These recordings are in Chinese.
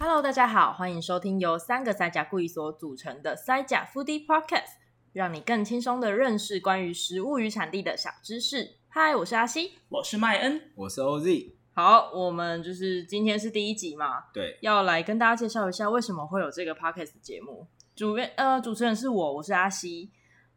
Hello，大家好，欢迎收听由三个塞甲故意所组成的塞甲 Foodie Podcast，让你更轻松的认识关于食物与产地的小知识。嗨，我是阿西，我是麦恩，我是 OZ。好，我们就是今天是第一集嘛，对，要来跟大家介绍一下为什么会有这个 Podcast 节目。主编呃，主持人是我，我是阿西。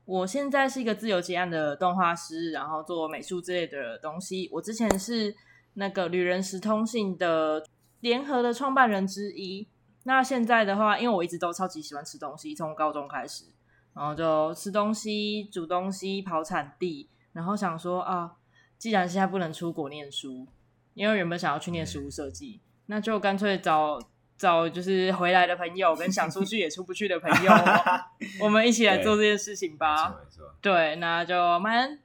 我现在是一个自由结案的动画师，然后做美术之类的东西。我之前是那个旅人时通信的。联合的创办人之一。那现在的话，因为我一直都超级喜欢吃东西，从高中开始，然后就吃东西、煮东西、跑产地，然后想说啊，既然现在不能出国念书，因为原本想要去念食物设计，嗯、那就干脆找找就是回来的朋友，跟想出去也出不去的朋友，我们一起来做这件事情吧。对，那就蛮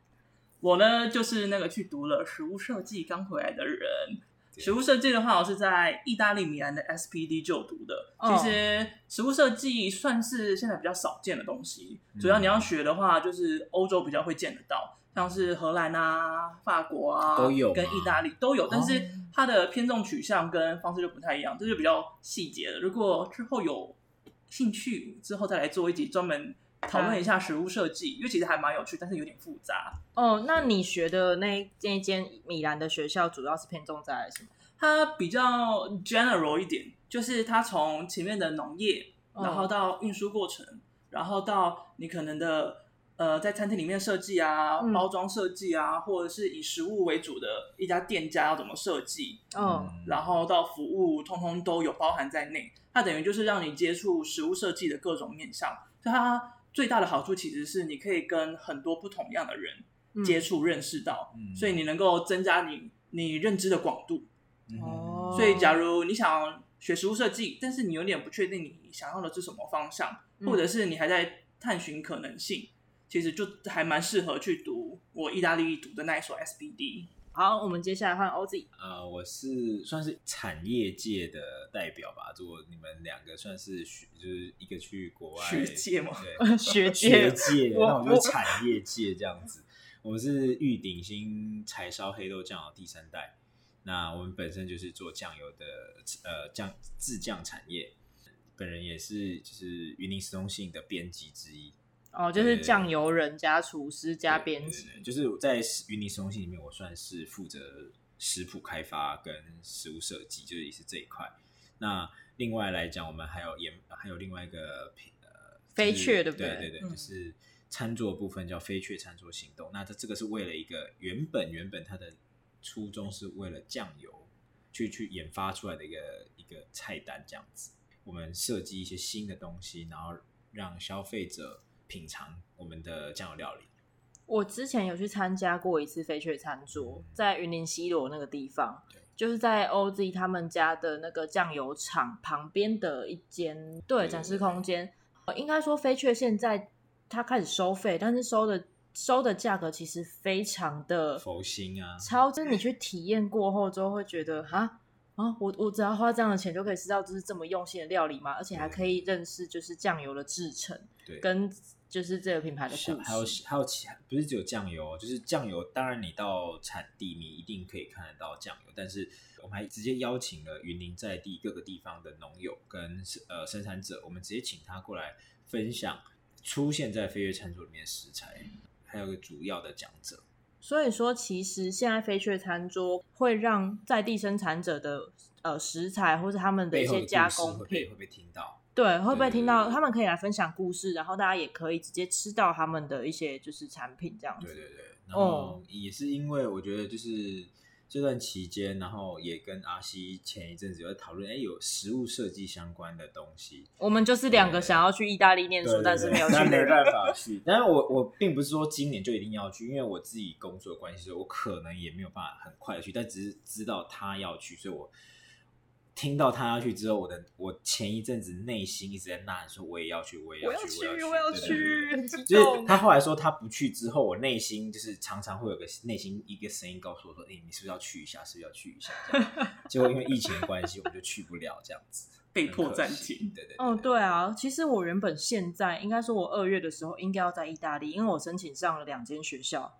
我呢，就是那个去读了食物设计刚回来的人。食物设计的话，我是在意大利米兰的 SPD 就读的。其实食物设计算是现在比较少见的东西，主要你要学的话，就是欧洲比较会见得到，像是荷兰啊、法国啊都有，跟意大利都有，但是它的偏重取向跟方式就不太一样，这就比较细节了。如果之后有兴趣，之后再来做一集专门。讨论一下食物设计，因为其实还蛮有趣，但是有点复杂。哦，那你学的那那一间米兰的学校，主要是偏重在什么？它比较 general 一点，就是它从前面的农业，然后到运输过程，哦、然后到你可能的呃，在餐厅里面设计啊，嗯、包装设计啊，或者是以食物为主的一家店家要怎么设计，嗯，然后到服务，通通都有包含在内。它等于就是让你接触食物设计的各种面向，就它。最大的好处其实是你可以跟很多不同样的人接触、认识到，嗯、所以你能够增加你你认知的广度。哦、嗯，所以假如你想学食物设计，但是你有点不确定你想要的是什么方向，或者是你还在探寻可能性，其实就还蛮适合去读我意大利读的那一所 SBD。好，我们接下来换 OZ。呃，我是算是产业界的代表吧。如果你们两个算是学，就是一个去国外学界嘛，对，学界，学界，那我就是产业界这样子。我，们是玉鼎新柴烧黑豆酱油第三代。那我们本身就是做酱油的，呃，酱制酱产业。本人也是就是云林食通信的编辑之一。哦，就是酱油人加厨师加编辑，就是在云林食通信里面，我算是负责食谱开发跟食物设计，就是也是这一块。那另外来讲，我们还有研，还有另外一个品呃，飞雀对不对？对对对，嗯、就是餐桌部分叫飞雀餐桌行动。那这这个是为了一个原本原本它的初衷是为了酱油去去研发出来的一个一个菜单这样子。我们设计一些新的东西，然后让消费者。品尝我们的酱油料理。我之前有去参加过一次飞雀餐桌，嗯、在云林西螺那个地方，对就是在 OZ 他们家的那个酱油厂旁边的一间对展示空间。应该说飞雀现在他开始收费，但是收的收的价格其实非常的佛心啊，超就是你去体验过后之后会觉得哈啊，我我只要花这样的钱就可以吃到就是这么用心的料理吗？而且还可以认识就是酱油的制成，对，跟。就是这个品牌的故事，还有还有其他，不是只有酱油，就是酱油。当然，你到产地，你一定可以看得到酱油。但是，我们还直接邀请了云林在地各个地方的农友跟呃生产者，我们直接请他过来分享出现在飞跃餐桌里面的食材，还有个主要的讲者。所以说，其实现在飞雀餐桌会让在地生产者的呃食材，或是他们的一些加工品，会被听到。对，会不会听到他们可以来分享故事，然后大家也可以直接吃到他们的一些就是产品这样子。对对对，然后也是因为我觉得就是这段期间，然后也跟阿西前一阵子有在讨论，哎，有食物设计相关的东西。我们就是两个想要去意大利念书，但是没有 去，但没办法去。但是我我并不是说今年就一定要去，因为我自己工作的关系，所以我可能也没有办法很快的去，但只是知道他要去，所以我。听到他要去之后，我的我前一阵子内心一直在呐喊说我也要去，我也要去，我要去，我要去。就是他后来说他不去之后，我内心就是常常会有个内心一个声音告诉我说：“哎、欸，你是不是要去一下？是不是要去一下？”结果因为疫情的关系，我们就去不了，这样子被迫暂停。对对，对。哦，对啊，其实我原本现在应该说，我二月的时候应该要在意大利，因为我申请上了两间学校，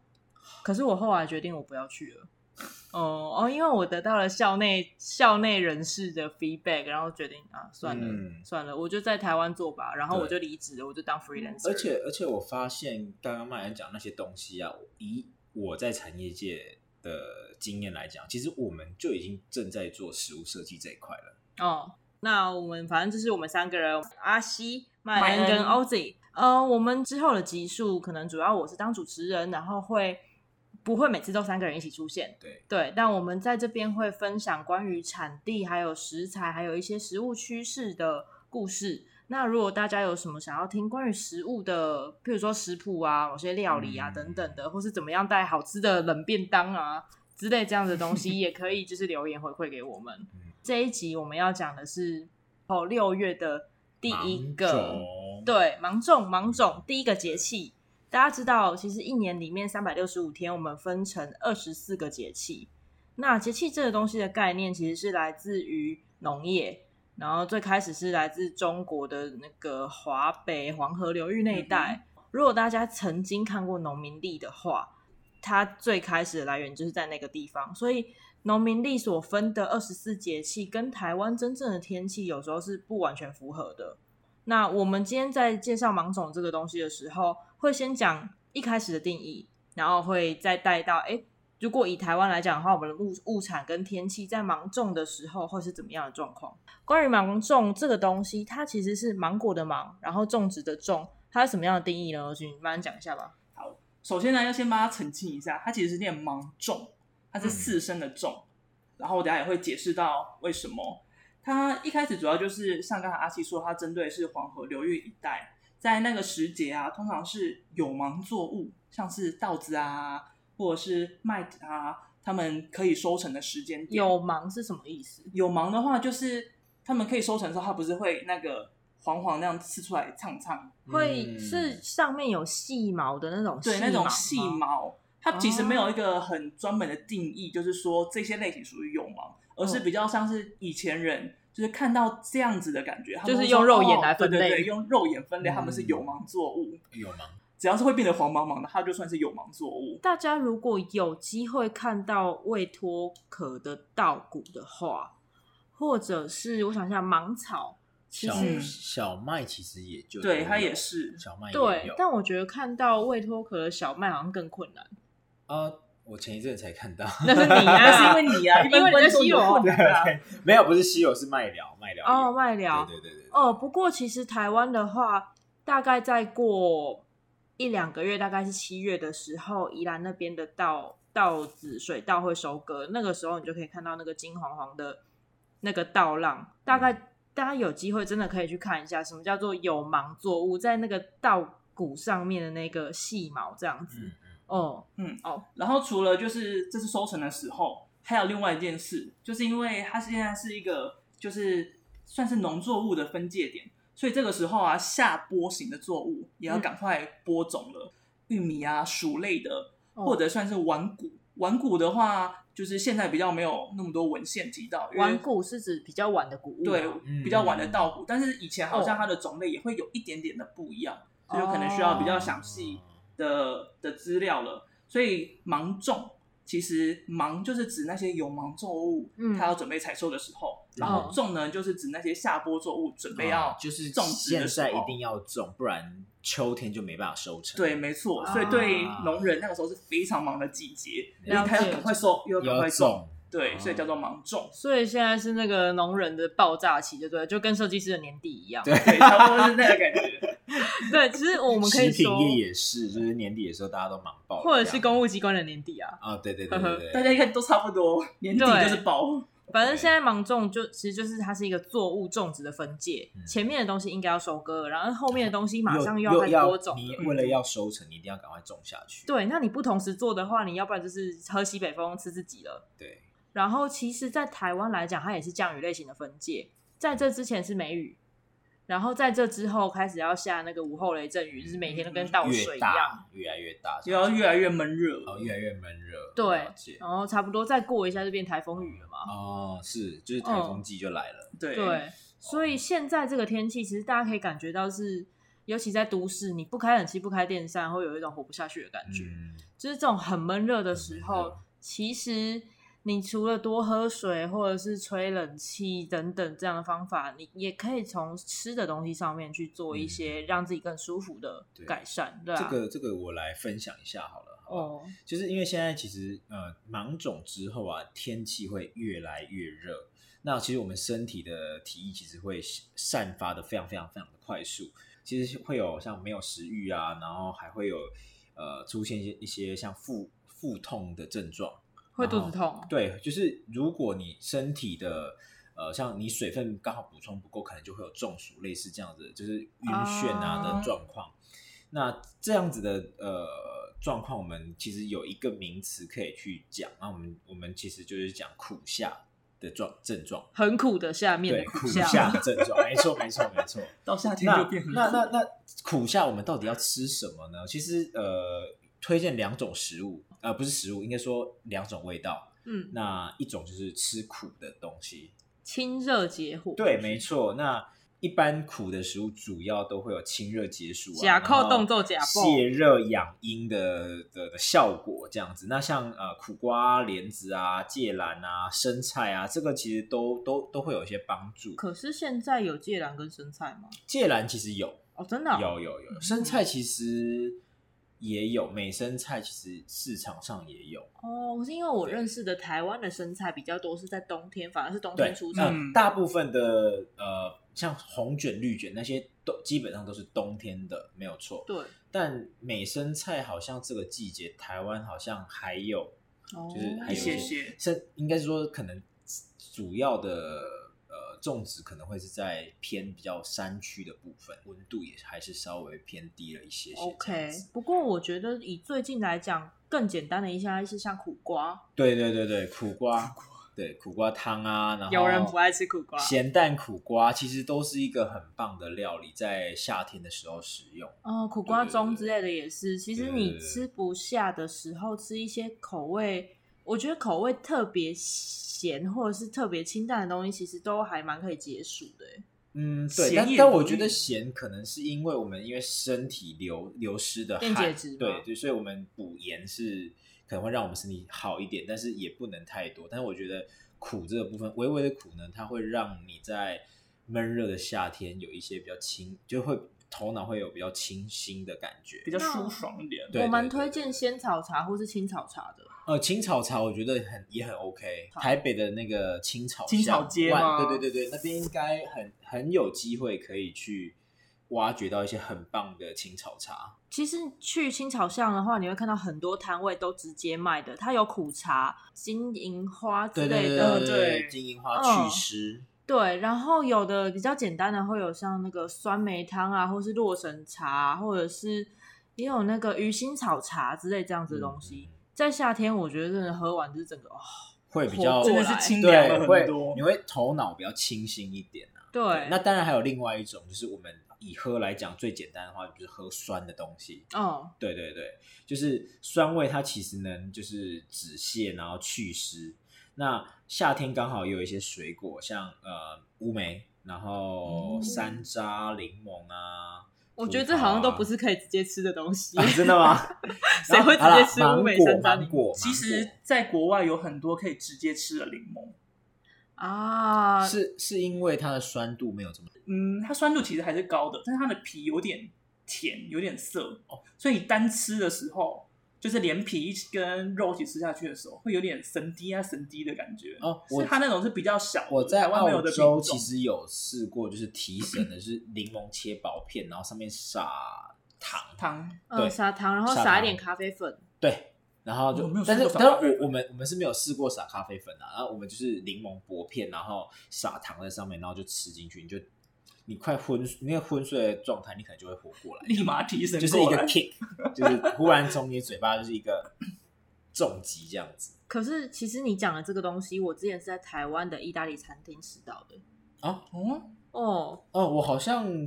可是我后来决定我不要去了。哦哦，因为我得到了校内校内人士的 feedback，然后决定啊，算了、嗯、算了，我就在台湾做吧，然后我就离职了，我就当 freelancer。而且而且我发现刚刚麦安讲那些东西啊，以我在产业界的经验来讲，其实我们就已经正在做实物设计这一块了。哦，那我们反正就是我们三个人，阿西、麦安跟 Ozzy。呃，我们之后的集数可能主要我是当主持人，然后会。不会每次都三个人一起出现，对对，但我们在这边会分享关于产地、还有食材、还有一些食物趋势的故事。那如果大家有什么想要听关于食物的，譬如说食谱啊、某些料理啊等等的，嗯、或是怎么样带好吃的冷便当啊之类这样的东西，也可以就是留言回馈给我们。嗯、这一集我们要讲的是哦，六月的第一个，种对，芒种，芒种第一个节气。大家知道，其实一年里面三百六十五天，我们分成二十四个节气。那节气这个东西的概念，其实是来自于农业，然后最开始是来自中国的那个华北黄河流域那一带。嗯、如果大家曾经看过农民历的话，它最开始的来源就是在那个地方。所以农民历所分的二十四节气，跟台湾真正的天气有时候是不完全符合的。那我们今天在介绍芒种这个东西的时候，会先讲一开始的定义，然后会再带到，哎，如果以台湾来讲的话，我们的物物产跟天气在芒种的时候会是怎么样的状况？关于芒种这个东西，它其实是芒果的芒，然后种植的种，它是什么样的定义呢？请你慢慢讲一下吧。好，首先呢，要先帮他澄清一下，它其实是念芒种，它是四声的种，嗯、然后我等下也会解释到为什么。它一开始主要就是像刚才阿七说，它针对是黄河流域一带，在那个时节啊，通常是有芒作物，像是稻子啊，或者是麦啊，他们可以收成的时间点。有芒是什么意思？有芒的话，就是他们可以收成的时候，它不是会那个黄黄那样刺出来唱唱，会是上面有细毛的那种？对，那种细毛。它其实没有一个很专门的定义，就是说这些类型属于有芒。而是比较像是以前人，就是看到这样子的感觉，就是用肉眼来分类，对对对，用肉眼分类，他们是有芒作物。有芒，只要是会变得黄茫茫的，它就算是有芒作物。大家如果有机会看到未脱壳的稻谷的话，或者是我想一下，芒草，小小麦其实也就对，它也是小麦，对。但我觉得看到未脱壳的小麦好像更困难啊。我前一阵才看到，那是你啊，是因为你啊，因为你在西螺，没有，不是西螺，是麦寮，麦寮哦，麦寮，对对对对。哦，不过其实台湾的话，大概再过一两个月，大概是七月的时候，宜兰那边的稻稻子水稻会收割，那个时候你就可以看到那个金黄黄的那个稻浪。大概、嗯、大家有机会真的可以去看一下，什么叫做有芒作物，在那个稻谷上面的那个细毛这样子。嗯哦，嗯，哦，然后除了就是这次收成的时候，还有另外一件事，就是因为它现在是一个就是算是农作物的分界点，所以这个时候啊，下播型的作物也要赶快播种了，嗯、玉米啊、薯类的，或者算是晚谷。晚谷的话，就是现在比较没有那么多文献提到。晚谷是指比较晚的谷物，对，比较晚的稻谷，但是以前好像它的种类也会有一点点的不一样，哦、所以有可能需要比较详细。的的资料了，所以芒种其实芒就是指那些有芒作物，嗯，它要准备采收的时候，嗯、然后种呢就是指那些下播作物准备要就是种植的时候，现在一定要种，不然秋天就没办法收成。对，没错，所以对农人那个时候是非常忙的季节，因为他要赶快收又要赶快种。对，所以叫做芒种。所以现在是那个农人的爆炸期，就对，就跟设计师的年底一样。对，差不多是那个感觉。对，其实我们可以说，食品业也是，就是年底的时候大家都忙爆，或者是公务机关的年底啊。啊，对对对对，大家应该都差不多，年底就是爆。反正现在芒种就其实就是它是一个作物种植的分界，前面的东西应该要收割，然后后面的东西马上又要开始播种。你为了要收成，你一定要赶快种下去。对，那你不同时做的话，你要不然就是喝西北风，吃自己了。对。然后，其实，在台湾来讲，它也是降雨类型的分界。在这之前是梅雨，然后在这之后开始要下那个午后雷阵雨，就是每天都跟倒水一样，越来越大，就要越来越闷热，哦，越来越闷热。对，然后差不多再过一下就变台风雨了嘛。哦，是，就是台风季就来了。对对，所以现在这个天气，其实大家可以感觉到是，尤其在都市，你不开冷气、不开电扇，会有一种活不下去的感觉。就是这种很闷热的时候。其实你除了多喝水或者是吹冷气等等这样的方法，你也可以从吃的东西上面去做一些让自己更舒服的改善。嗯、对，对啊，这个这个我来分享一下好了。哦，就是因为现在其实呃，芒种之后啊，天气会越来越热。那其实我们身体的体液其实会散发的非常非常非常的快速，其实会有像没有食欲啊，然后还会有呃出现一些一些像腹腹痛的症状，会肚子痛。对，就是如果你身体的呃像你水分刚好补充不够，可能就会有中暑类似这样子，就是晕眩啊的状况。啊、那这样子的呃。状况，我们其实有一个名词可以去讲。那我们我们其实就是讲苦夏的状症状，很苦的下面的苦夏，的 症状，没错没错没错。到夏天就变很苦。那那那，那苦夏我们到底要吃什么呢？其实呃，推荐两种食物，呃，不是食物，应该说两种味道。嗯，那一种就是吃苦的东西，清热解火。对，没错。那一般苦的食物主要都会有清热解暑啊，甲扣动作甲泻热养阴的的的效果这样子。那像呃苦瓜、莲子啊、芥兰啊、生菜啊，这个其实都都都会有一些帮助。可是现在有芥兰跟生菜吗？芥兰其实有哦，真的、哦、有有有。生菜其实也有，美生菜其实市场上也有哦。是因为我认识的台湾的生菜比较多是在冬天，反而是冬天出产。嗯，大部分的呃。像红卷、绿卷那些都基本上都是冬天的，没有错。对。但美生菜好像这个季节台湾好像还有，哦、就是还有一些应该是说可能主要的呃种植可能会是在偏比较山区的部分，温度也还是稍微偏低了一些些。OK。不过我觉得以最近来讲，更简单的一些是像苦瓜。对对对对，苦瓜。苦瓜对苦瓜汤啊，然后有人不爱吃苦瓜，咸蛋苦瓜其实都是一个很棒的料理，在夏天的时候食用。哦，苦瓜盅之类的也是。其实你吃不下的时候，吃一些口味，我觉得口味特别咸或者是特别清淡的东西，其实都还蛮可以解暑的。嗯，对，但但我觉得咸可能是因为我们因为身体流流失的汗，对对，所以我们补盐是。可能会让我们身体好一点，但是也不能太多。但是我觉得苦这个部分，微微的苦呢，它会让你在闷热的夏天有一些比较清，就会头脑会有比较清新的感觉，比较舒爽一点。我蛮推荐仙草茶或是青草茶的。呃，青草茶我觉得很也很 OK。台北的那个青草青草街吗？对对对对，那边应该很很有机会可以去。挖掘到一些很棒的青草茶。其实去青草巷的话，你会看到很多摊位都直接卖的。它有苦茶、金银花之类的，对，金银花祛湿。对，然后有的比较简单的会有像那个酸梅汤啊，或是洛神茶，或者是也有那个鱼腥草茶之类这样子的东西。嗯、在夏天，我觉得真的喝完就是整个哦，会比较真的是清凉了很多，你会头脑比较清新一点啊。对，对，那当然还有另外一种，就是我们。以喝来讲，最简单的话就是喝酸的东西。哦，oh. 对对对，就是酸味，它其实能就是止泻，然后祛湿。那夏天刚好也有一些水果，像呃乌梅，然后山楂、柠檬啊。我觉得这好像都不是可以直接吃的东西。啊、真的吗？谁会直接吃乌梅、山楂、果其实，在国外有很多可以直接吃的柠檬。啊，是是因为它的酸度没有这么，嗯，它酸度其实还是高的，但是它的皮有点甜，有点涩哦，所以单吃的时候，就是连皮跟肉一起吃下去的时候，会有点神滴啊神滴的感觉哦。是它那种是比较小，我在澳洲其实有试过，就是提神的是柠檬切薄片，然后上面撒糖糖，对，撒糖，然后撒一点咖啡粉，对。然后就，但是但是我我们我们是没有试过撒咖啡粉啊，然后我们就是柠檬薄片，然后撒糖在上面，然后就吃进去，你就你快昏，那个昏睡的状态，你可能就会活过来，立马提升，就是一个 kick，就是忽然从你嘴巴就是一个重击这样子。可是其实你讲的这个东西，我之前是在台湾的意大利餐厅吃到的啊，哦哦哦，我好像。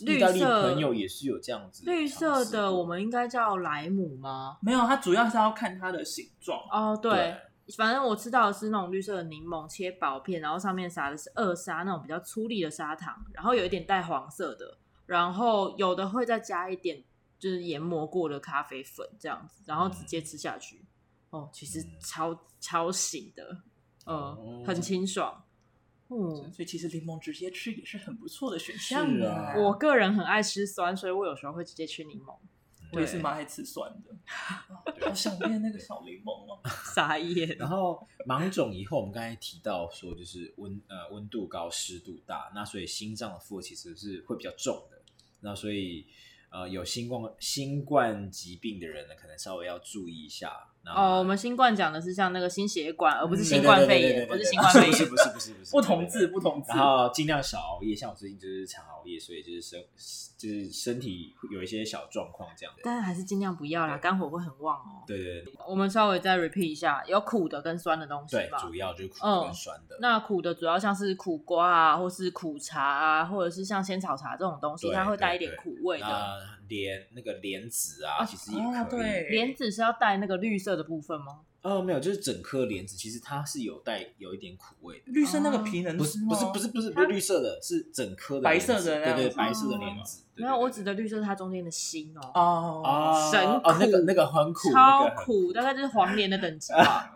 意大利朋友也是有这样子，绿色的我们应该叫莱姆吗？没有，它主要是要看它的形状。哦，对，对反正我吃到的是那种绿色的柠檬切薄片，然后上面撒的是二砂那种比较粗粒的砂糖，然后有一点带黄色的，然后有的会再加一点就是研磨过的咖啡粉这样子，然后直接吃下去。嗯、哦，其实嗯超、超醒的，呃，哦很清爽。嗯，所以其实柠檬直接吃也是很不错的选项的。啊我个人很爱吃酸，所以我有时候会直接吃柠檬。我也是对蛮爱吃酸的，好想念那个小柠檬哦。傻眼。然后芒种以后，我们刚才提到说，就是温呃温度高、湿度大，那所以心脏的负荷其实是会比较重的。那所以呃有新冠新冠疾病的人呢，可能稍微要注意一下。哦，我们新冠讲的是像那个心血管，而不是嗯新冠肺炎，不是新冠肺炎。不是不是 不是不是不同字，不同字。然后尽量少熬夜，像我最近就是常熬夜，所以就是身就是身体有一些小状况这样的。但是还是尽量不要啦，肝火会很旺哦。对对对我们稍微再 repeat 一下，有苦的跟酸的东西对，主要就是苦嗯跟酸的。那苦的主要像是苦瓜啊，或是苦茶啊，或者是像仙草茶这种东西，它会带一点苦味的。那莲那个莲子啊，啊其实也啊可以。对莲子是要带那个绿色的部分吗？哦，没有，就是整颗莲子，其实它是有带有一点苦味的。绿色那个皮能不吃吗？是不是不是不是不是绿色的，是整颗的白莲子色的那样子对对，白色的莲子。对没有，我指的绿色是它中间的心哦，哦哦神哦，那个那个很苦，超个很苦，大概就是黄连的等级吧。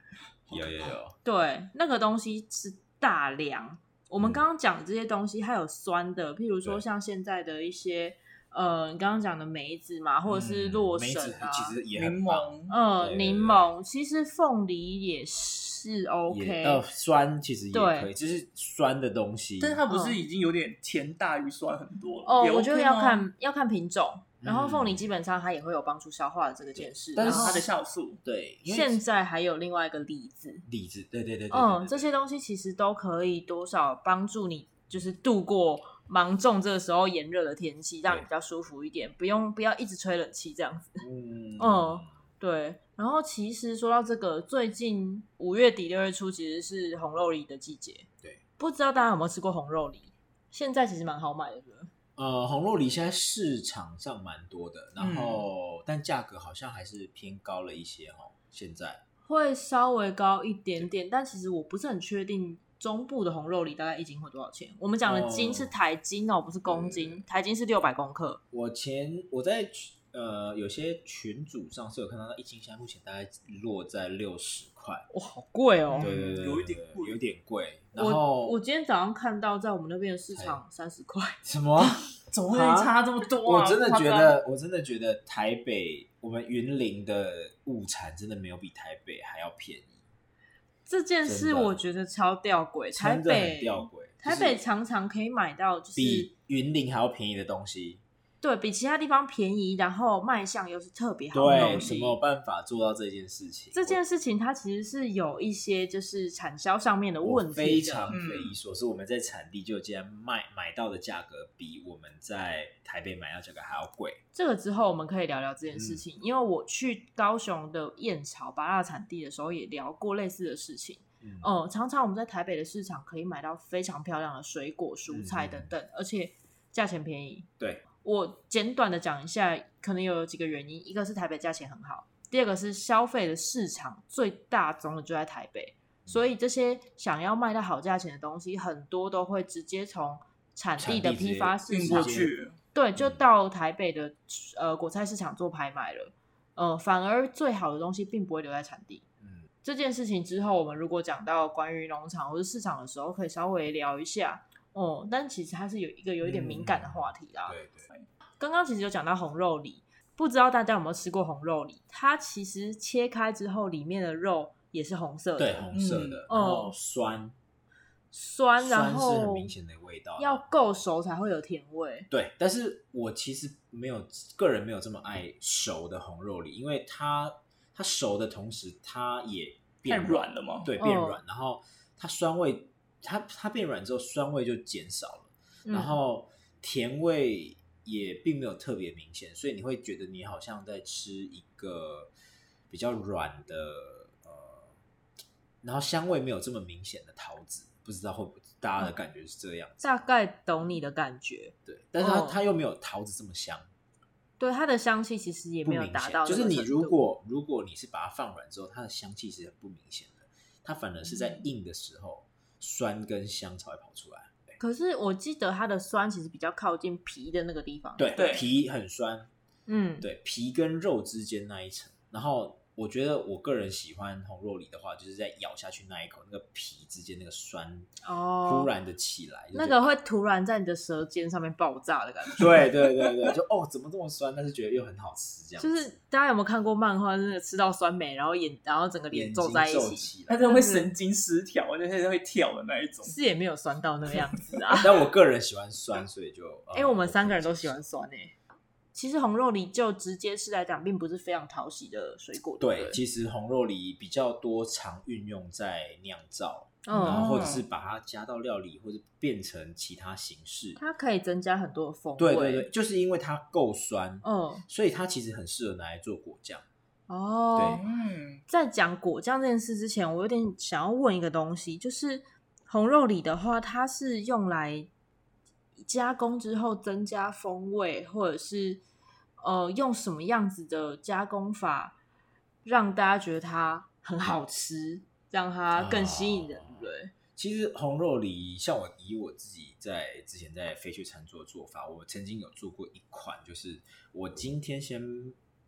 有有有，对，那个东西是大量。我们刚刚讲的这些东西，它有酸的，譬如说对像现在的一些，呃，你刚刚讲的梅子嘛，或者是洛神啊，其实也柠檬，呃，对对柠檬，其实凤梨也是 OK，呃酸其实也可以，就是酸的东西。但是它不是已经有点甜大于酸很多了？哦，也我觉得要，看要看品种，然后嗯凤梨基本上它也会有帮助消化的这个件事，但是然后它的酵素。对，现在还有另外一个李子，李子，对对对对，嗯，对这些东西其实都可以多少帮助你，就是度过芒种这个时候炎热的天气，让你比较舒服一点，不用不要一直吹冷气这样子。嗯。嗯对，然后其实说到这个，最近五月底六月初其实是红肉梨的季节，对，不知道大家有没有吃过红肉梨？现在其实蛮好买的，呃，红肉梨现在市场上蛮多的，然嗯。后、但价格好像还是偏高了一些哦。现在。会稍微高一点点，但其实我不是很确定中部的红肉梨大概一斤会多少钱。我们讲的斤哦是台斤哦，不是公斤，台斤是六百公克。我前我在呃有些群组上是有看到，那一斤现在目前大概落在六十块，哇，好贵哦！对对对，有一点贵有点贵。然后我今天早上看到在我们那边的市场三十块，什么？怎么会差这么多啊？我真的觉得，我真的觉得台北我们云林的物产真的没有比台北还要便宜，这件事我觉得超吊诡。台真的很北吊诡。台北常常可以买到，就是比云林还要便宜的东西，对比其他地方便宜，然后卖相又是特别好的对，东西。怎么有办法做到这件事情？这件事情它其实是有一些就是产销上面的我问题的，非常嗯匪夷所思。我们在产地就竟然卖买到的价格比我们在台北买到价格还要贵。这个之后我们可以聊聊这件嗯事情，因为我去高雄的燕巢八大产地的时候也聊过类似的事情。嗯，嗯，常常我们在台北的市场可以买到非常漂亮的水果、蔬菜等等，而且价钱便宜。对，我简短的讲一下，可能有几个原因，一个是台北价钱很好，第二个是消费的市场最大宗的就在台北，所以这些想要卖到好价钱的东西，很多都会直接从产地的批发市运场过去，对，就嗯到台北的呃果菜市场做拍卖了。呃，反而最好的东西并不会留在产地。嗯，这件事情之后，我们如果讲到关于农场或者市场的时候，可以稍微聊一下。哦、但其实它是有一个有一点敏感的话题啦。对对，刚刚其实有讲到红肉梨，不知道大家有没有吃过红肉梨？它其实切开之后，里面的肉也是红色的，对红色的，嗯然后酸，酸，然后是很明显的味道，要够熟才会有甜味。对，但是我其实没有个人没有这么爱熟的红肉梨，因为它它熟的同时，它也太变软了吗？对，哦变软，然后它酸味，它它变软之后，酸味就减少了，嗯然后甜味也并没有特别明显，所以你会觉得你好像在吃一个比较软的呃，然后香味没有这么明显的桃子，不知道会不会大家的感觉是这样子，大概懂你的感觉。对，但是它、哦它又没有桃子这么香。对它的香气其实也没有达到就是你如果如果你是把它放软之后，它的香气是很不明显的，它反而是在硬的时候，酸跟香才会跑出来。可是我记得它的酸其实比较靠近皮的那个地方。，对，对。皮很酸，嗯，对，皮跟肉之间那一层，然后我觉得我个人喜欢红肉梨的话，就是在咬下去那一口，那个皮之间那个酸哦，突然的起来，那个会突然在你的舌尖上面爆炸的感觉。对对对对，就哦，怎么这么酸？但是觉得又很好吃，这样。就是大家有没有看过漫画，那个吃到酸梅，然后眼，然后整个脸皱在一起，它就会神经失调，就是会跳的那一种。是也没有酸到那个样子啊。但我个人喜欢酸，所以就 哎、欸，我们三个人都喜欢酸诶、欸。其实红肉梨就直接吃来讲，并不是非常讨喜的水果。对，对，其实红肉梨比较多常运用在酿造，嗯、然后或者是把它加到料理，或者变成其他形式。它可以增加很多的风味。对对对，就是因为它够酸，嗯，所以它其实很适合拿来做果酱。哦，对，嗯，在讲果酱这件事之前，我有点想要问一个东西，就是红肉梨的话，它是用来。加工之后增加风味，或者是呃用什么样子的加工法让大家觉得它很好吃，让它更吸引人，对、哦、其实红肉梨，像我以我自己在之前在飞去餐桌做法，我曾经有做过一款，就是我今天先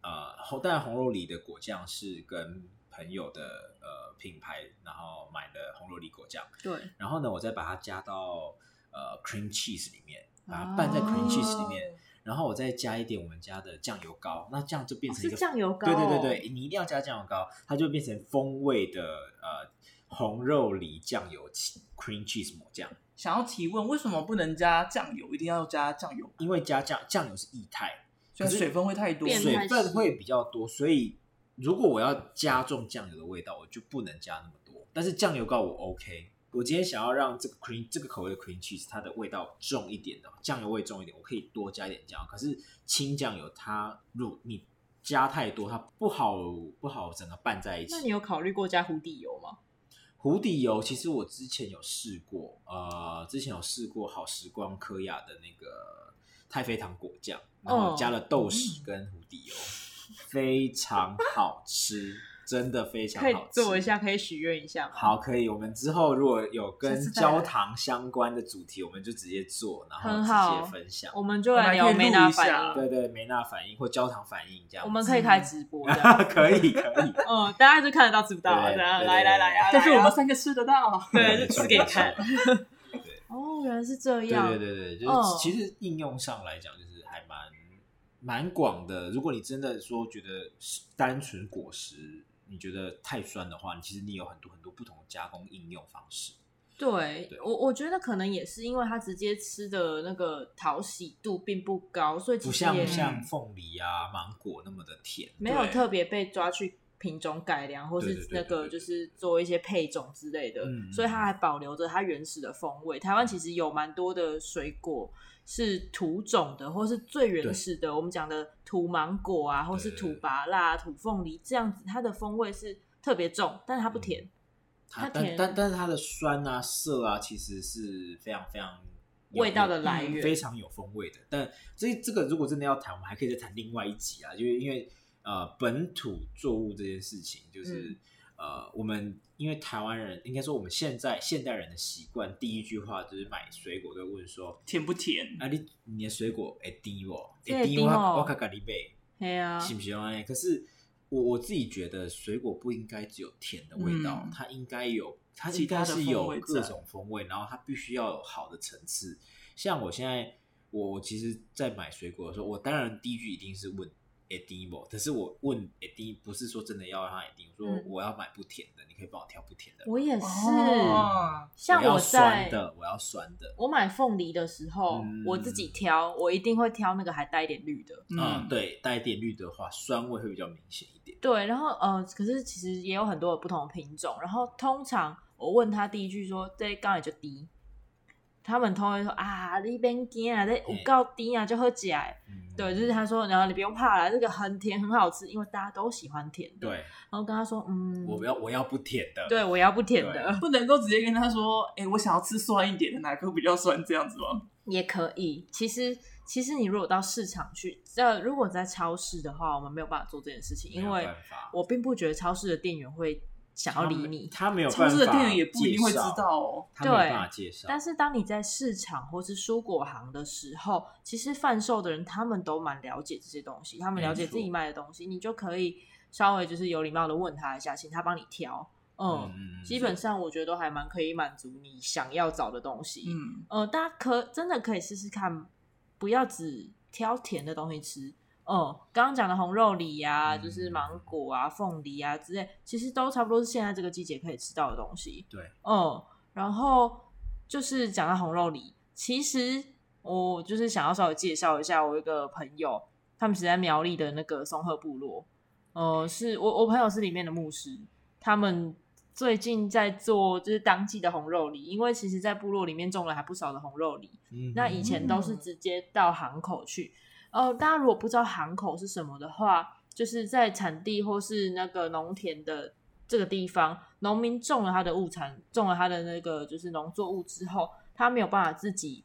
呃红，但红肉梨的果酱是跟朋友的呃品牌，然后买的红肉梨果酱，对，然后呢，我再把它加到。呃，cream cheese 里面，把它拌在 cream cheese 里面，哦、然后我再加一点我们家的酱油膏，那这样就变成一个酱油膏。对对对对，你一定要加酱油膏，它就变成风味的呃红肉梨酱油 cream cheese 抹酱。想要提问，为什么不能加酱油？一定要加酱油？因为加酱酱油是液态，所以水分会太多，水分会比较多，所以如果我要加重酱油的味道，我就不能加那么多。但是酱油膏我 OK。我今天想要让这个 cream 这个口味的 cream cheese 它的味道重一点的酱油味重一点，我可以多加一点酱油。可是清酱油它如果你加太多，它不好不好整个拌在一起。那你有考虑过加壶底油吗？壶底油其实我之前有试过，呃，之前有试过好时光科雅的那个太妃糖果酱，然后加了豆豉跟壶底油，嗯、非常好吃。真的非常好吃，可以做一下，可以许愿一下吗？好，可以。我们之后如果有跟焦糖相关的主题，我们就直接做，然后直接分享。我们就来聊梅纳反应，对对，梅纳反应或焦糖反应这样。我们可以开直播，可以可以。嗯，大家就看得到吃不到，来来来啊，但是我们三个吃得到，对，就吃给你看。哦，原来是这样。对对对，就是其实应用上来讲，就是还蛮蛮广的。如果你真的说觉得单纯果实。你觉得太酸的话，其实你有很多很多不同的加工应用方式。对，我我觉得可能也是因为它直接吃的那个讨喜度并不高，所以不像像凤梨啊、芒果那么的甜，没有特别被抓去品种改良，或是那个就是做一些配种之类的，所以它还保留着它原始的风味。台湾其实有蛮多的水果。是土种的，或是最原始的，我们讲的土芒果啊，或是土芭辣、土凤梨这样子，它的风味是特别重，但是它不甜，嗯、它甜，但但但是它的酸啊、涩啊，其实是非常非常味道的来源，非常有风味的。但所以这个如果真的要谈，我们还可以再谈另外一集啊，就是因为呃本土作物这件事情，就是。嗯呃，我们因为台湾人，应该说我们现在现代人的习惯，第一句话就是买水果都问说甜不甜？啊，你你的水果会甜不？会甜我我卡卡你贝，对啊，喜不喜欢？可是我我自己觉得水果不应该只有甜的味道，嗯、它应该有，它应该是有各种风味，然后它必须要有好的层次。像我现在，我我其实，在买水果的时候，我当然第一句一定是问。一滴不？可是我问一滴，不是说真的要让他一滴，我说我要买不甜的，你可以帮我挑不甜的。我也是，像我酸的，我要酸的。我买凤梨的时候，我自己挑，我一定会挑那个还带一点绿的。嗯，对，带一点绿的话，酸味会比较明显一点。对，然后呃，可是其实也有很多的不同的品种。然后通常我问他第一句说：“这刚也就低。”他们通常会说：“啊，你别惊啊，这有够低啊，就喝起来。”对，就是他说，然后你不用怕了，这个很甜，很好吃，因为大家都喜欢甜的。对，然后跟他说，嗯，我要我要不甜的。对，我要不甜的，不能够直接跟他说，哎、欸，我想要吃酸一点的，哪个比较酸这样子吗？也可以。其实，其实你如果到市场去，呃，如果在超市的话，我们没有办法做这件事情，因为我并不觉得超市的店员会。想要理你，他没有办法。超市的店员也不一定会知道哦。他没有办法介绍。但是当你在市场或是蔬果行的时候，其实贩售的人他们都蛮了解这些东西，他们了解自己卖的东西，你就可以稍微就是有礼貌的问他一下，请他帮你挑。嗯，嗯基本上我觉得都还蛮可以满足你想要找的东西。嗯，呃，大家可真的可以试试看，不要只挑甜的东西吃。嗯，刚刚讲的红肉梨呀、啊，就是芒果啊、凤梨啊之类，其实都差不多是现在这个季节可以吃到的东西。对，嗯，然后就是讲到红肉梨，其实我就是想要稍微介绍一下我一个朋友，他们是在苗栗的那个松鹤部落。呃，是我我朋友是里面的牧师，他们最近在做就是当季的红肉梨，因为其实在部落里面种了还不少的红肉梨。嗯，那以前都是直接到行口去。哦，大家如果不知道行口是什么的话，就是在产地或是那个农田的这个地方，农民种了他的物产，种了他的那个就是农作物之后，他没有办法自己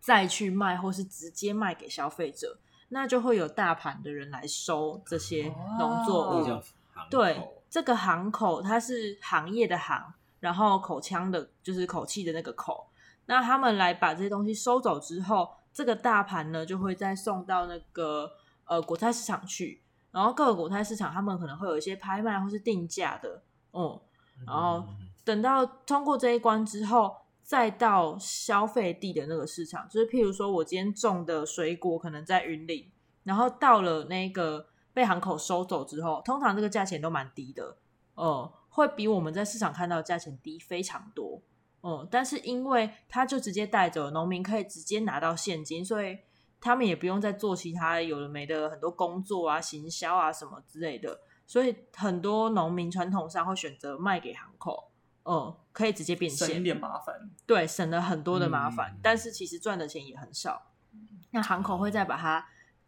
再去卖，或是直接卖给消费者，那就会有大盘的人来收这些农作物。哦、对，这个行口它是行业的行，然后口腔的就是口气的那个口，那他们来把这些东西收走之后。这个大盘呢，就会再送到那个呃果菜市场去，然后各个果菜市场他们可能会有一些拍卖或是定价的，嗯，然后等到通过这一关之后，再到消费地的那个市场，就是譬如说我今天种的水果可能在云林，然后到了那个被行口收走之后，通常这个价钱都蛮低的，嗯，会比我们在市场看到的价钱低非常多。嗯，但是因为他就直接带走，农民可以直接拿到现金，所以他们也不用再做其他有的没的很多工作啊、行销啊什么之类的，所以很多农民传统上会选择卖给行口，嗯，可以直接变现，省一点麻烦，对，省了很多的麻烦，嗯、但是其实赚的钱也很少。那行口会再把它，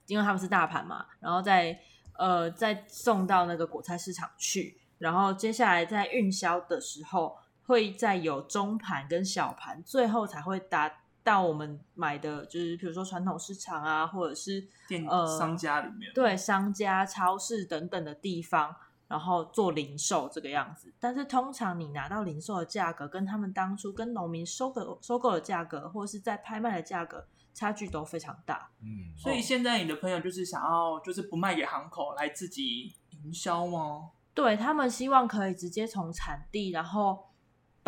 因为他们是大盘嘛，然后再呃再送到那个果菜市场去，然后接下来在运销的时候。会再有中盘跟小盘，最后才会达到我们买的，就是比如说传统市场啊，或者是店呃商家里面，对商家、超市等等的地方，然后做零售这个样子。但是通常你拿到零售的价格，跟他们当初跟农民收购收购的价格，或者是在拍卖的价格，差距都非常大。嗯，所以现在你的朋友就是想要，就是不卖给行口，来自己营销吗？对，他们希望可以直接从产地，然后。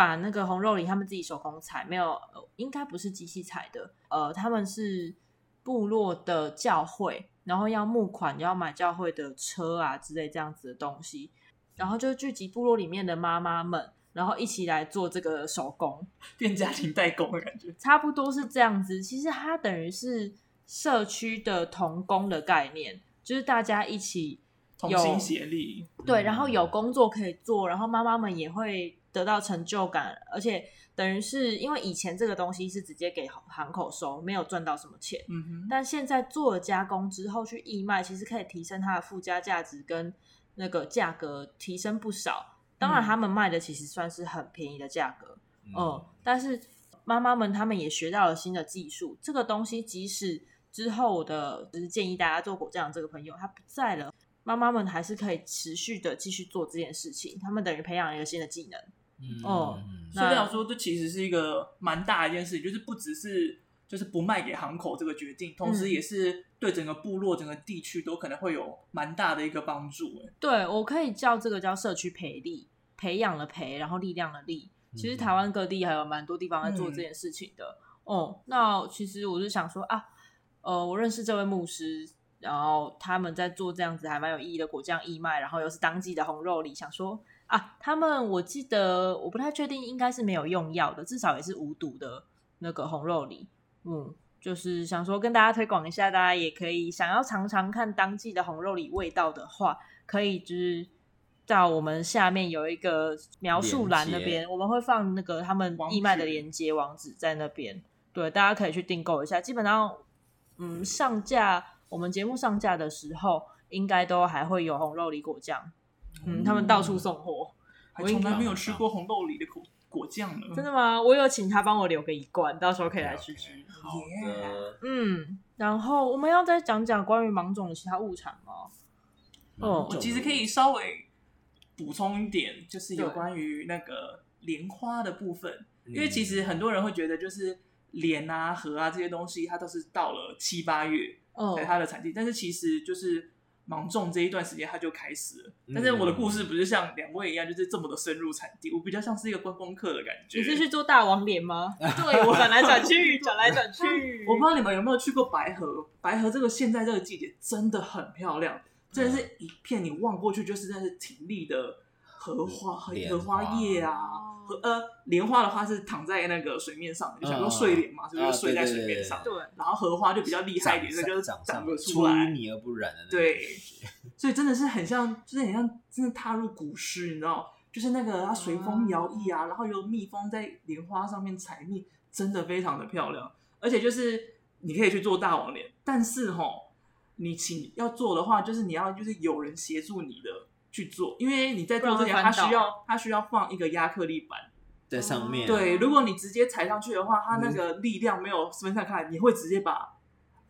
把那个红肉梨他们自己手工采，没有，应该不是机器采的。呃，他们是部落的教会，然后要募款，要买教会的车啊之类这样子的东西，然后就聚集部落里面的妈妈们，然后一起来做这个手工，变家庭代工的感觉，差不多是这样子。其实它等于是社区的童工的概念，就是大家一起同心协力，对，然后有工作可以做，然后妈妈们也会。得到成就感，而且等于是因为以前这个东西是直接给行口收，没有赚到什么钱。嗯哼。但现在做了加工之后去义卖，其实可以提升它的附加价值跟那个价格提升不少。当然，他们卖的其实算是很便宜的价格。嗯。嗯，但是妈妈们他们也学到了新的技术，这个东西即使之后的，就是建议大家做果酱这个朋友他不在了，妈妈们还是可以持续的继续做这件事情。他们等于培养一个新的技能。嗯、哦，所以这样说，这其实是一个蛮大的一件事情，就是不只是就是不卖给行口这个决定，同时也是对整个部落、整个地区都可能会有蛮大的一个帮助。对，我可以叫这个叫社区培力，培养了培，然后力量的力。其实台湾各地还有蛮多地方在做这件事情的。嗯、哦，那其实我是想说啊，呃，我认识这位牧师，然后他们在做这样子还蛮有意义的果酱义卖，然后又是当季的红肉梨，想说。啊，他们我记得我不太确定，应该是没有用药的，至少也是无毒的那个红肉梨。嗯，就是想说跟大家推广一下，大家也可以想要尝尝看当季的红肉梨味道的话，可以就是到我们下面有一个描述栏那边，我们会放那个他们义卖的连接网址在那边，对，大家可以去订购一下。基本上，嗯，上架我们节目上架的时候，应该都还会有红肉梨果酱。嗯，他们到处送货，我从来没有吃过红豆梨的果果酱呢。真的吗？我有请他帮我留个一罐，到时候可以来吃吃。好的，嗯，然后我们要再讲讲关于芒种的其他物产吗？哦，我其实可以稍微补充一点，就是有关于那个莲花的部分，因为其实很多人会觉得，就是莲啊、荷啊这些东西，它都是到了七八月才它的产地，但是其实就是。芒种这一段时间它就开始了。但是我的故事不是像两位一样，就是这么的深入产地，我比较像是一个观光客的感觉。你是去做大王脸吗？对，我转来转去，转来转去。我不知道你们有没有去过白河？白河这个现在这个季节真的很漂亮，真的是一片你望过去就是那是挺立的荷花，荷花叶啊。荷呃，莲花的话是躺在那个水面上，就想说睡莲嘛，是不是睡在水面上？对。然后荷花就比较厉害一点，那就是长不出来，出泥而不染的那对，所以真的是很像，就是很像真的踏入古诗，你知道？就是那个它随风摇曳啊，然后有蜜蜂在莲花上面采蜜，真的非常的漂亮。而且就是你可以去做大王莲，但是吼，你请要做的话，就是你要就是有人协助你的。去做，因为你在做之前，它需要它需要放一个压克力板在上面。对，如果你直接踩上去的话，它那个力量没有分散开，你会直接把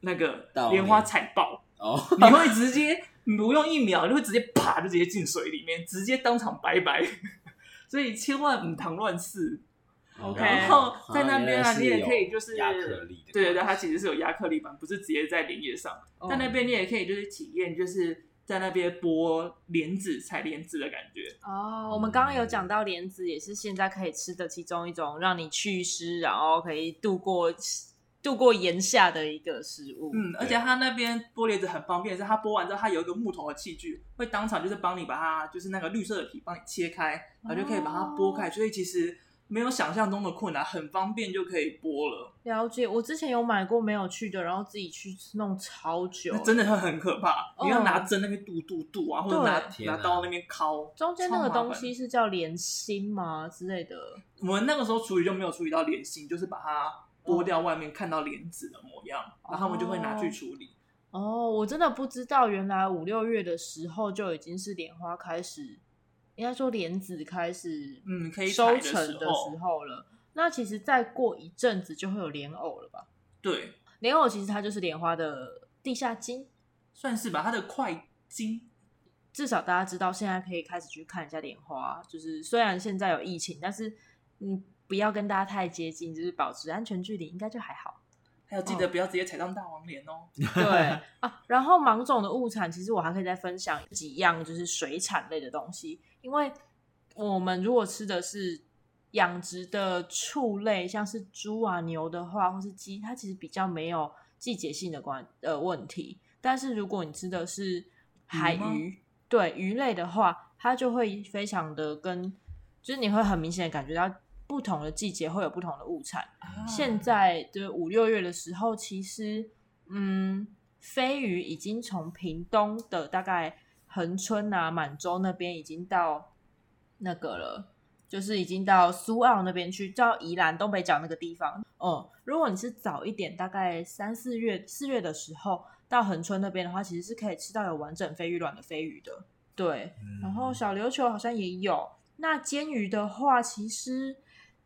那个莲花踩爆。哦，你会直接你不用一秒，你会直接啪就直接进水里面，直接当场拜拜。所以千万唔倘乱试。OK，然后在那边啊，你也可以就是压克力，对对对，它其实是有亚克力板，不是直接在林叶上。在那边你也可以就是体验就是。在那边剥莲子、采莲子的感觉哦。Oh, 我们刚刚有讲到莲子也是现在可以吃的其中一种，让你祛湿，然后可以度过度过炎夏的一个食物。嗯，而且它那边剥莲子很方便，是它剥完之后，它有一个木头的器具，会当场就是帮你把它，就是那个绿色的皮帮你切开，然后就可以把它剥开。Oh. 所以其实。没有想象中的困难，很方便就可以剥了。了解，我之前有买过没有去的，然后自己去弄超久，真的会很可怕。哦、你要拿针那边嘟嘟嘟啊，或者拿拿刀那边敲。中间那个东西是叫莲心吗之类的？我们那个时候处理就没有处理到莲心，就是把它剥掉外面看到莲子的模样，哦、然后他们就会拿去处理。哦，我真的不知道，原来五六月的时候就已经是莲花开始。应该说莲子开始嗯可以收成的时候了，嗯、那其实再过一阵子就会有莲藕了吧？对，莲藕其实它就是莲花的地下茎，算是吧，它的块茎。至少大家知道，现在可以开始去看一下莲花。就是虽然现在有疫情，但是嗯，不要跟大家太接近，就是保持安全距离，应该就还好。还有记得不要直接踩上大王莲哦。对啊，然后芒种的物产，其实我还可以再分享几样，就是水产类的东西。因为我们如果吃的是养殖的畜类，像是猪啊、牛的话，或是鸡，它其实比较没有季节性的关呃问题。但是如果你吃的是海鱼，对鱼类的话，它就会非常的跟，就是你会很明显的感觉到不同的季节会有不同的物产。啊、现在的五六月的时候，其实嗯，飞鱼已经从屏东的大概。恒春啊，满洲那边已经到那个了，就是已经到苏澳那边去，到宜兰东北角那个地方。哦、嗯，如果你是早一点，大概三四月、四月的时候到恒春那边的话，其实是可以吃到有完整飞鱼卵的飞鱼的。对，然后小琉球好像也有。那煎鱼的话，其实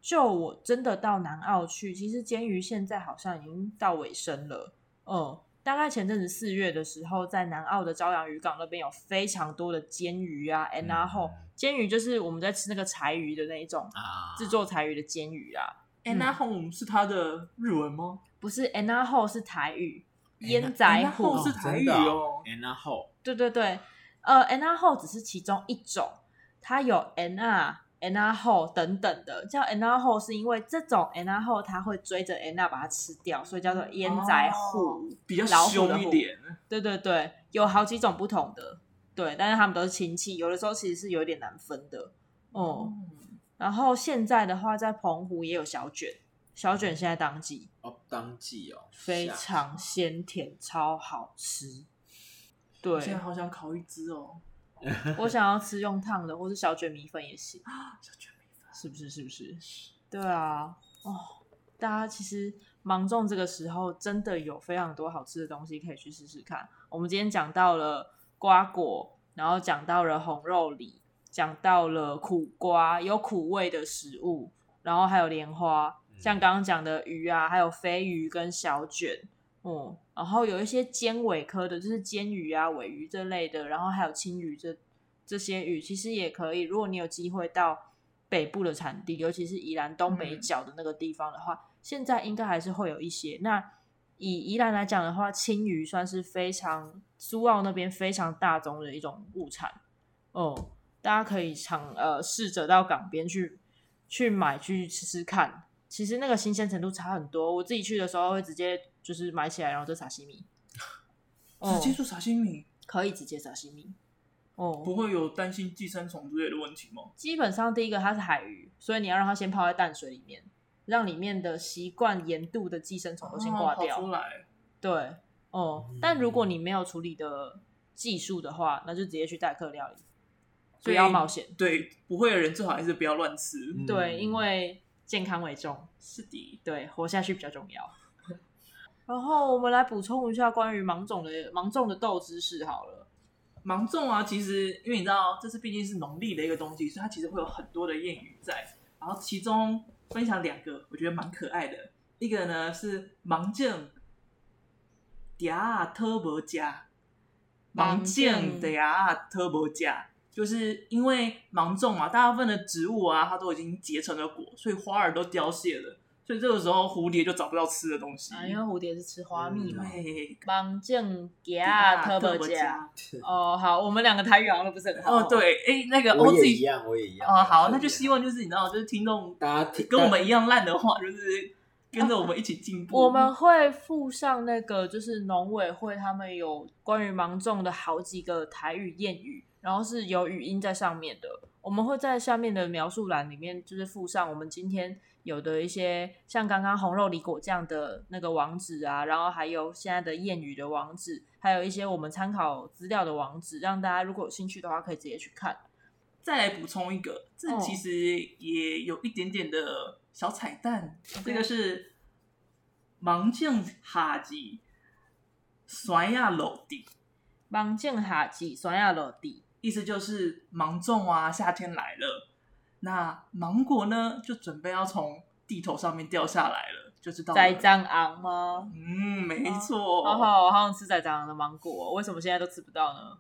就我真的到南澳去，其实煎鱼现在好像已经到尾声了。嗯。大概前阵子四月的时候，在南澳的朝阳渔港那边有非常多的煎鱼啊，然后煎鱼就是我们在吃那个柴鱼的那一种啊，制作柴鱼的煎鱼啊。然后是它的日文吗？不是，然后是台语，烟仔后是台语哦。然后，对对对，呃，然后只是其中一种，它有 n 啊。然后等等的叫然后是因为这种然后它会追着安娜把它吃掉，所以叫做烟仔虎，比较凶一点。对对对，有好几种不同的，对，但是他们都是亲戚，有的时候其实是有点难分的。哦、嗯，然后现在的话，在澎湖也有小卷，小卷现在当季哦，当季哦，非常鲜甜，超好吃。对，现在好想烤一只哦。我想要吃用烫的，或是小卷米粉也行啊。小卷米粉是不是？是不是？对啊。哦，大家其实芒种这个时候真的有非常多好吃的东西可以去试试看。我们今天讲到了瓜果，然后讲到了红肉梨，讲到了苦瓜，有苦味的食物，然后还有莲花，像刚刚讲的鱼啊，还有飞鱼跟小卷。嗯，然后有一些尖尾科的，就是尖鱼啊、尾鱼这类的，然后还有青鱼这这些鱼，其实也可以。如果你有机会到北部的产地，尤其是宜兰东北角的那个地方的话，嗯、现在应该还是会有一些。那以宜兰来讲的话，青鱼算是非常苏澳那边非常大宗的一种物产哦，大家可以尝呃试着到港边去去买去吃吃看，其实那个新鲜程度差很多。我自己去的时候会直接就是买起来，然后就撒西米，直接做沙西米，可以直接撒西米哦，不会有担心寄生虫之类的问题吗？基本上第一个它是海鱼，所以你要让它先泡在淡水里面，让里面的习惯盐度的寄生虫都先挂掉。出来，对。哦，但如果你没有处理的技术的话，那就直接去代客料理，不要冒险。对，不会的人最好还是不要乱吃。嗯、对，因为健康为重。是的，对，活下去比较重要。然后我们来补充一下关于芒种的芒种的豆知识好了。芒种啊，其实因为你知道，这是毕竟是农历的一个东西，所以它其实会有很多的谚语在。然后其中分享两个，我觉得蛮可爱的。一个呢是芒种。嗲特伯加，芒种嗲特伯加，就是因为芒种嘛，大部分的植物啊，它都已经结成了果，所以花儿都凋谢了，所以这个时候蝴蝶就找不到吃的东西。啊，因为蝴蝶是吃花蜜嘛。对，芒种嗲特伯加。哦，好，我们两个台语好像都不是很好。哦，对，哎，那个我也一样，我也一样。哦，好，那就希望就是你知道，就是听众大家跟我们一样烂的话，就是。跟着我们一起进步。我们会附上那个，就是农委会他们有关于芒种的好几个台语谚语，然后是有语音在上面的。我们会在下面的描述栏里面，就是附上我们今天有的一些，像刚刚红肉李果酱的那个网址啊，然后还有现在的谚语的网址，还有一些我们参考资料的网址，让大家如果有兴趣的话，可以直接去看。再来补充一个，这其实也有一点点的。小彩蛋.这个是芒种夏季酸呀落地。芒种夏季酸呀落地，意思就是芒种啊，夏天来了，那芒果呢就准备要从地头上面掉下来了，就知道。在长昂吗？嗯，没错。好好，我好想吃在长昂的芒果，为什么现在都吃不到呢？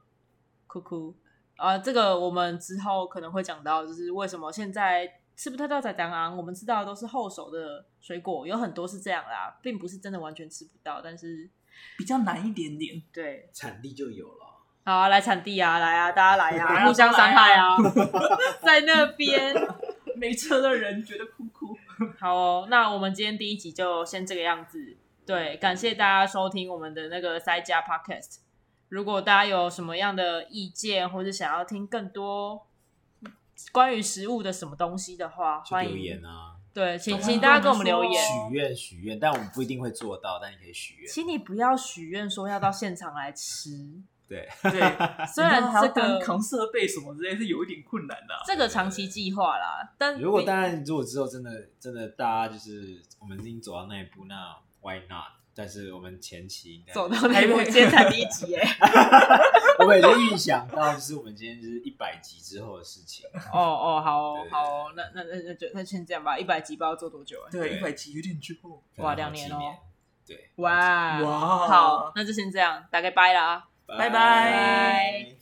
哭哭啊，这个我们之后可能会讲到，就是为什么现在。吃不太到在当昂，我们吃到的都是后熟的水果，有很多是这样啦，并不是真的完全吃不到，但是比较难一点点。对，产地就有了。好啊，来产地啊，来啊，大家来啊，互相伤害啊，在那边 没车的人觉得酷酷。好哦，那我们今天第一集就先这个样子。对，感谢大家收听我们的那个塞家 Podcast。如果大家有什么样的意见，或者想要听更多。关于食物的什么东西的话，欢迎留言啊！对，请请大家给我们留言，许愿许愿，但我们不一定会做到，但你可以许愿。请你不要许愿说要到现场来吃。对对，虽然这个扛设备什么之类是有一点困难的，这个长期计划啦。但如果当然，如果之后真的真的大家就是我们已经走到那一步，那 Why not？但是我们前期应该走到那一步，今天才第一集哎。我们已经预想到，就是我们今天就是一百集之后的事情。哦哦，好好，那那那那就那先这样吧。一百集不知道做多久？对，一百集有点之后，哇，两年哦。对，哇哇，好，那就先这样，大概拜啦，拜拜。